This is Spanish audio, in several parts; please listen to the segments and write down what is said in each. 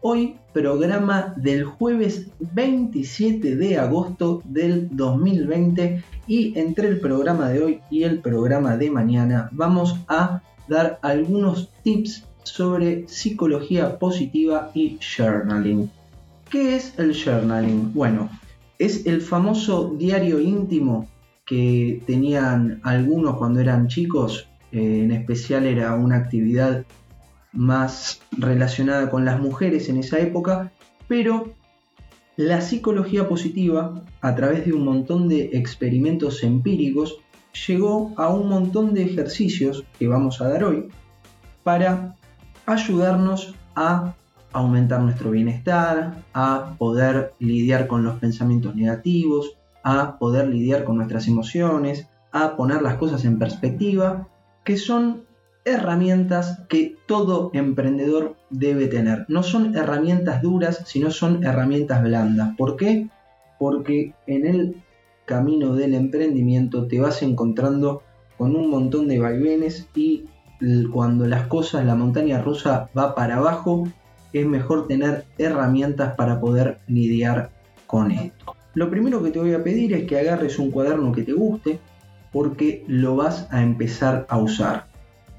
Hoy, programa del jueves 27 de agosto del 2020 y entre el programa de hoy y el programa de mañana vamos a dar algunos tips sobre psicología positiva y journaling. ¿Qué es el journaling? Bueno, es el famoso diario íntimo que tenían algunos cuando eran chicos, eh, en especial era una actividad más relacionada con las mujeres en esa época, pero la psicología positiva, a través de un montón de experimentos empíricos, llegó a un montón de ejercicios que vamos a dar hoy para ayudarnos a aumentar nuestro bienestar, a poder lidiar con los pensamientos negativos, a poder lidiar con nuestras emociones, a poner las cosas en perspectiva, que son herramientas que todo emprendedor debe tener. No son herramientas duras, sino son herramientas blandas. ¿Por qué? Porque en el camino del emprendimiento te vas encontrando con un montón de vaivenes y cuando las cosas, la montaña rusa va para abajo, es mejor tener herramientas para poder lidiar con esto. Lo primero que te voy a pedir es que agarres un cuaderno que te guste porque lo vas a empezar a usar.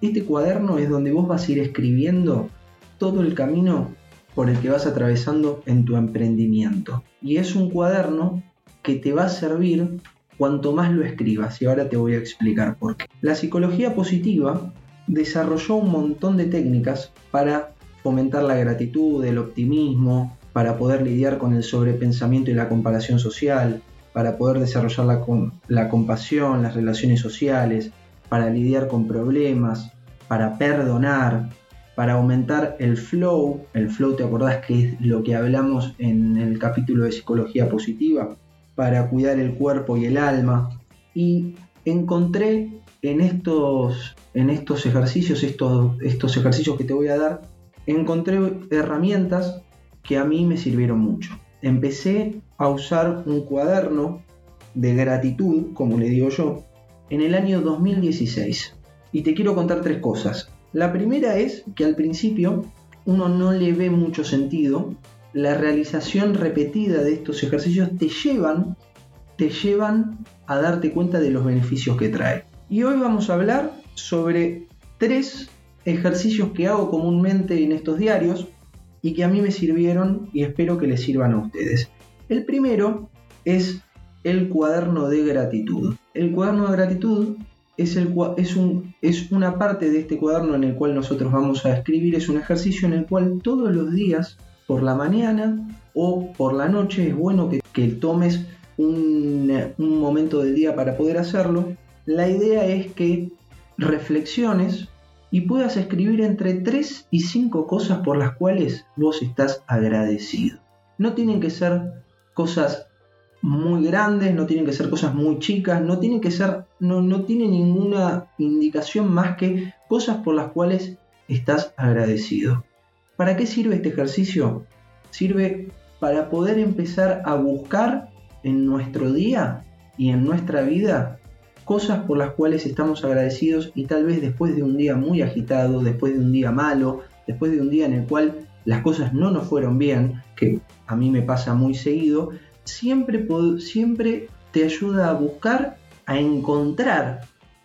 Este cuaderno es donde vos vas a ir escribiendo todo el camino por el que vas atravesando en tu emprendimiento. Y es un cuaderno que te va a servir cuanto más lo escribas. Y ahora te voy a explicar por qué. La psicología positiva desarrolló un montón de técnicas para fomentar la gratitud, el optimismo, para poder lidiar con el sobrepensamiento y la comparación social, para poder desarrollar la, la compasión, las relaciones sociales, para lidiar con problemas, para perdonar, para aumentar el flow. El flow, ¿te acordás que es lo que hablamos en el capítulo de psicología positiva? Para cuidar el cuerpo y el alma. Y encontré en estos, en estos ejercicios, estos, estos ejercicios que te voy a dar, encontré herramientas que a mí me sirvieron mucho. Empecé a usar un cuaderno de gratitud, como le digo yo, en el año 2016. Y te quiero contar tres cosas. La primera es que al principio uno no le ve mucho sentido. La realización repetida de estos ejercicios te llevan, te llevan a darte cuenta de los beneficios que trae. Y hoy vamos a hablar sobre tres ejercicios que hago comúnmente en estos diarios y que a mí me sirvieron y espero que les sirvan a ustedes. El primero es el cuaderno de gratitud. El cuaderno de gratitud es, es, un, es una parte de este cuaderno en el cual nosotros vamos a escribir, es un ejercicio en el cual todos los días, por la mañana o por la noche, es bueno que, tomes un, un momento del día para poder hacerlo. La idea es que reflexiones y puedas escribir entre 3 y 5 cosas por las cuales vos estás agradecido. No tienen que ser cosas muy grandes, no tienen que ser cosas muy chicas, no tienen que ser, no, no tiene ninguna indicación más que cosas por las cuales estás agradecido. ¿Para qué sirve este ejercicio? Sirve para poder empezar a buscar en nuestro día y en nuestra vida cosas por las cuales estamos agradecidos y tal vez después de un día muy agitado, después de un día malo, después de un día en el cual las cosas no nos fueron bien, que a mí me pasa muy seguido, siempre, siempre te ayuda a buscar, a encontrar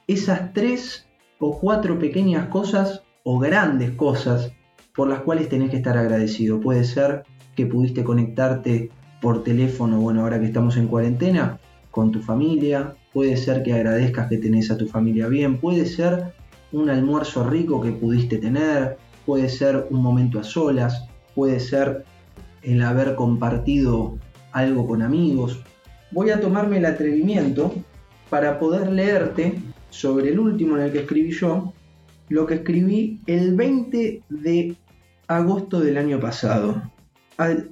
esas tres o cuatro pequeñas cosas o grandes cosas por las cuales tenés que estar agradecido. Puede ser que pudiste conectarte por teléfono, bueno, ahora que estamos en cuarentena, con tu familia, puede ser que agradezcas que tenés a tu familia bien, puede ser un almuerzo rico que pudiste tener, puede ser un momento a solas, puede ser el haber compartido algo con amigos. Voy a tomarme el atrevimiento para poder leerte sobre el último en el que escribí yo, lo que escribí el 20 de agosto del año pasado.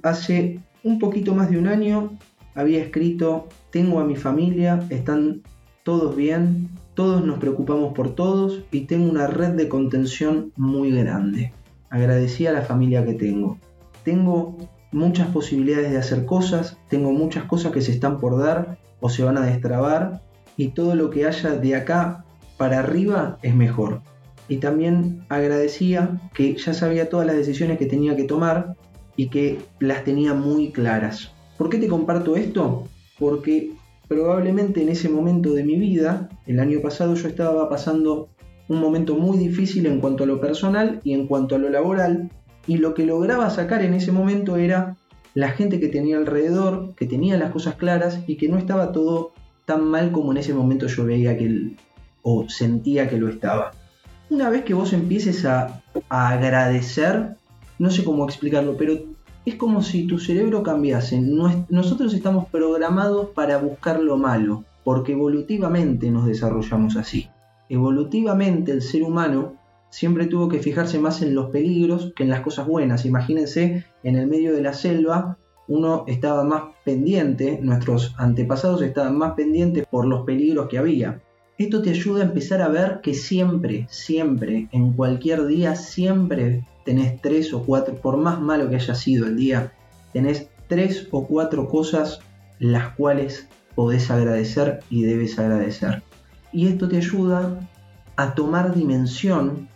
Hace un poquito más de un año había escrito, tengo a mi familia, están todos bien, todos nos preocupamos por todos y tengo una red de contención muy grande. Agradecí a la familia que tengo. Tengo muchas posibilidades de hacer cosas, tengo muchas cosas que se están por dar o se van a destrabar y todo lo que haya de acá para arriba es mejor. Y también agradecía que ya sabía todas las decisiones que tenía que tomar y que las tenía muy claras. ¿Por qué te comparto esto? Porque probablemente en ese momento de mi vida, el año pasado yo estaba pasando un momento muy difícil en cuanto a lo personal y en cuanto a lo laboral, y lo que lograba sacar en ese momento era la gente que tenía alrededor, que tenía las cosas claras y que no estaba todo tan mal como en ese momento yo veía que o sentía que lo estaba. Una vez que vos empieces a, a agradecer, no sé cómo explicarlo, pero es como si tu cerebro cambiase. Nosotros estamos programados para buscar lo malo, porque evolutivamente nos desarrollamos así. Evolutivamente el ser humano siempre tuvo que fijarse más en los peligros que en las cosas buenas. Imagínense, en el medio de la selva, uno estaba más pendiente, nuestros antepasados estaban más pendientes por los peligros que había. Esto te ayuda a empezar a ver que siempre, siempre, en cualquier día, siempre tenés tres o cuatro, por más malo que haya sido el día, tenés tres o cuatro cosas las cuales podés agradecer y debes agradecer. Y esto te ayuda a tomar dimensión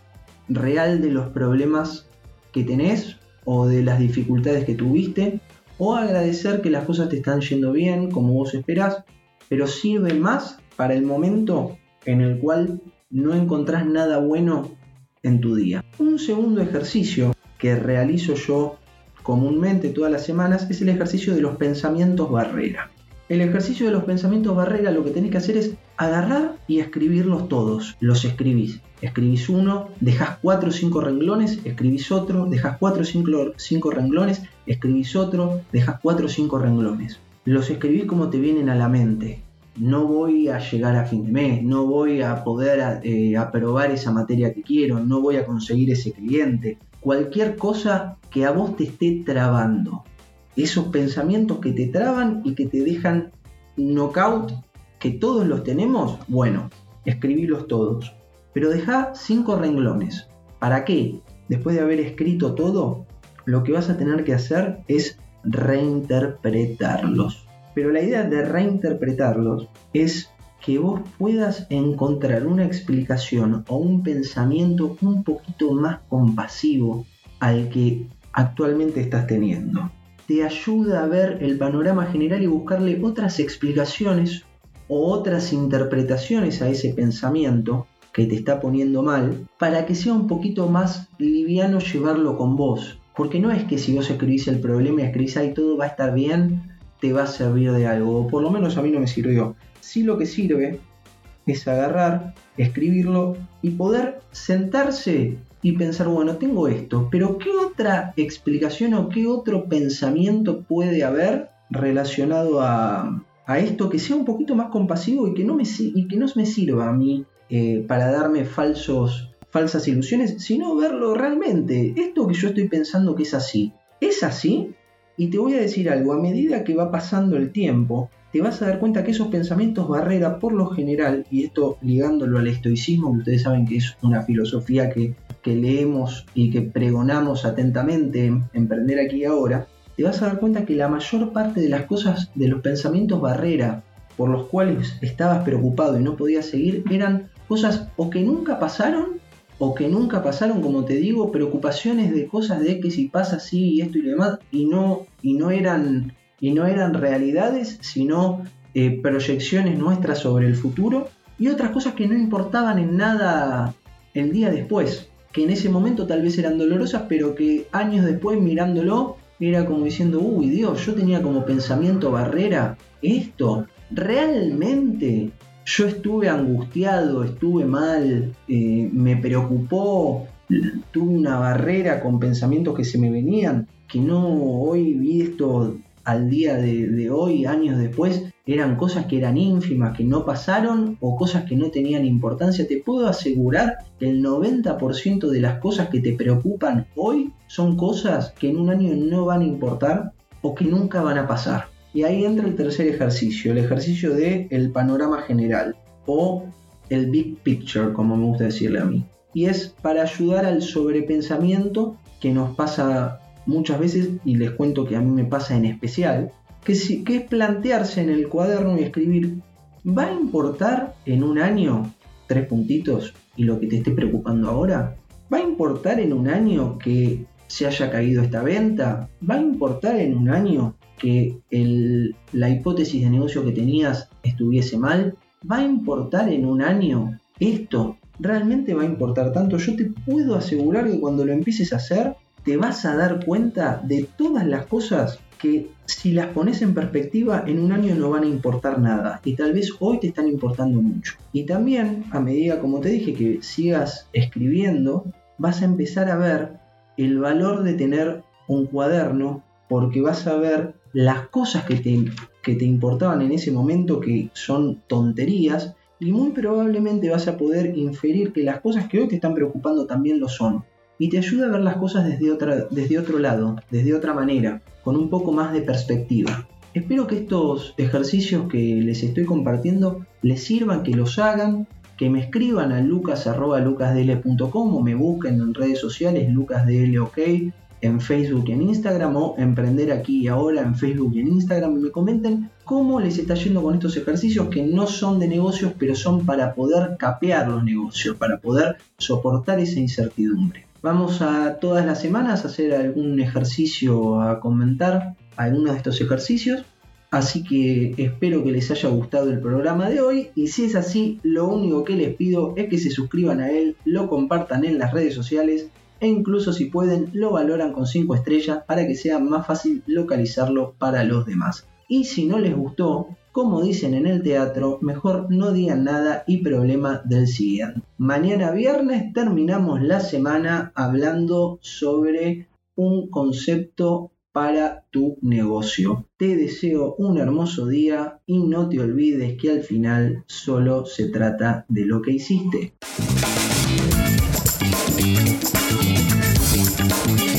real de los problemas que tenés o de las dificultades que tuviste o agradecer que las cosas te están yendo bien como vos esperás, pero sirve más para el momento en el cual no encontrás nada bueno en tu día. Un segundo ejercicio que realizo yo comúnmente todas las semanas es el ejercicio de los pensamientos barrera. El ejercicio de los pensamientos barrera lo que tenés que hacer es agarrar y escribirlos todos. Los escribís. Escribís uno, dejas cuatro o cinco renglones, escribís otro, dejas cuatro o cinco renglones, escribís otro, dejas cuatro o cinco renglones. Los escribís como te vienen a la mente no voy a llegar a fin de mes, no voy a poder eh, aprobar esa materia que quiero, no voy a conseguir ese cliente. Cualquier cosa que a vos te esté trabando. Esos pensamientos que te traban y que te dejan knockout, que todos los tenemos, bueno, escribílos todos. Pero deja cinco renglones. ¿Para qué? Después de haber escrito todo, lo que vas a tener que hacer es reinterpretarlos pero la idea de reinterpretarlos es que vos puedas encontrar una explicación o un pensamiento un poquito más compasivo al que actualmente estás teniendo. Te ayuda a ver el panorama general y buscarle otras explicaciones o otras interpretaciones a ese pensamiento que te está poniendo mal para que sea un poquito más liviano llevarlo con vos. Porque no es que si vos escribís el problema y escribís ahí todo va a estar bien, te va a servir de algo, o por lo menos a mí no me sirvió. Sí lo que sirve es agarrar, escribirlo y poder sentarse y pensar, bueno, tengo esto, pero ¿qué otra explicación o qué otro pensamiento puede haber relacionado a, esto que sea un poquito más compasivo y que no me, y que no me sirva a mí eh, para darme falsos, falsas ilusiones, sino verlo realmente. Esto que yo estoy pensando que es así, ¿es así? Y te voy a decir algo, a medida que va pasando el tiempo, te vas a dar cuenta que esos pensamientos barrera, por lo general, y esto ligándolo al estoicismo, que ustedes saben que es una filosofía que, leemos y que pregonamos atentamente en Emprender aquí y ahora, te vas a dar cuenta que la mayor parte de las cosas, de los pensamientos barrera por los cuales estabas preocupado y no podías seguir, eran cosas o que nunca pasaron o que nunca pasaron, como te digo, preocupaciones de cosas de que si pasa así y esto y lo demás, y no, y no, eran, y no eran realidades, sino eh, proyecciones nuestras sobre el futuro, y otras cosas que no importaban en nada el día después, que en ese momento tal vez eran dolorosas, pero que años después mirándolo era como diciendo, uy Dios, yo tenía como pensamiento barrera esto, realmente yo estuve angustiado, estuve mal, eh, me preocupó, tuve una barrera con pensamientos que se me venían, que no hoy vi esto al día de, hoy, años después, eran cosas que eran ínfimas, que no pasaron o cosas que no tenían importancia. Te puedo asegurar que el 90% de las cosas que te preocupan hoy son cosas que en un año no van a importar o que nunca van a pasar. Y ahí entra el tercer ejercicio, el ejercicio de el panorama general o el big picture, como me gusta decirle a mí. Y es para ayudar al sobrepensamiento que nos pasa muchas veces, y les cuento que a mí me pasa en especial, que, que es plantearse en el cuaderno y escribir, ¿va a importar en un año tres puntitos y lo que te esté preocupando ahora? ¿Va a importar en un año que se haya caído esta venta? ¿Va a importar en un año que la hipótesis de negocio que tenías estuviese mal? ¿Va a importar en un año esto? ¿Realmente va a importar tanto? Yo te puedo asegurar que cuando lo empieces a hacer, te vas a dar cuenta de todas las cosas que si las pones en perspectiva en un año no van a importar nada y tal vez hoy te están importando mucho. Y también a medida, como te dije, que sigas escribiendo, vas a empezar a ver el valor de tener un cuaderno porque vas a ver las cosas que te, que te importaban en ese momento que son tonterías y muy probablemente vas a poder inferir que las cosas que hoy te están preocupando también lo son. Y te ayuda a ver las cosas desde, otra, desde otro lado, desde otra manera, con un poco más de perspectiva. Espero que estos ejercicios que les estoy compartiendo les sirvan, que los hagan, que me escriban a lucas.lucasdl.com o me busquen en redes sociales lucasdlok en Facebook y en Instagram o Emprender aquí y ahora en Facebook y en Instagram y me comenten cómo les está yendo con estos ejercicios que no son de negocios pero son para poder capear los negocios, para poder soportar esa incertidumbre. Vamos a todas las semanas a hacer algún ejercicio, a comentar algunos de estos ejercicios. Así que espero que les haya gustado el programa de hoy y si es así, lo único que les pido es que se suscriban a él, lo compartan en las redes sociales e incluso si pueden lo valoran con 5 estrellas para que sea más fácil localizarlo para los demás. Y si no les gustó, como dicen en el teatro, mejor no digan nada y problema del siguiente. Mañana viernes terminamos la semana hablando sobre un concepto para tu negocio. Te deseo un hermoso día y no te olvides que al final solo se trata de lo que hiciste. Thank you.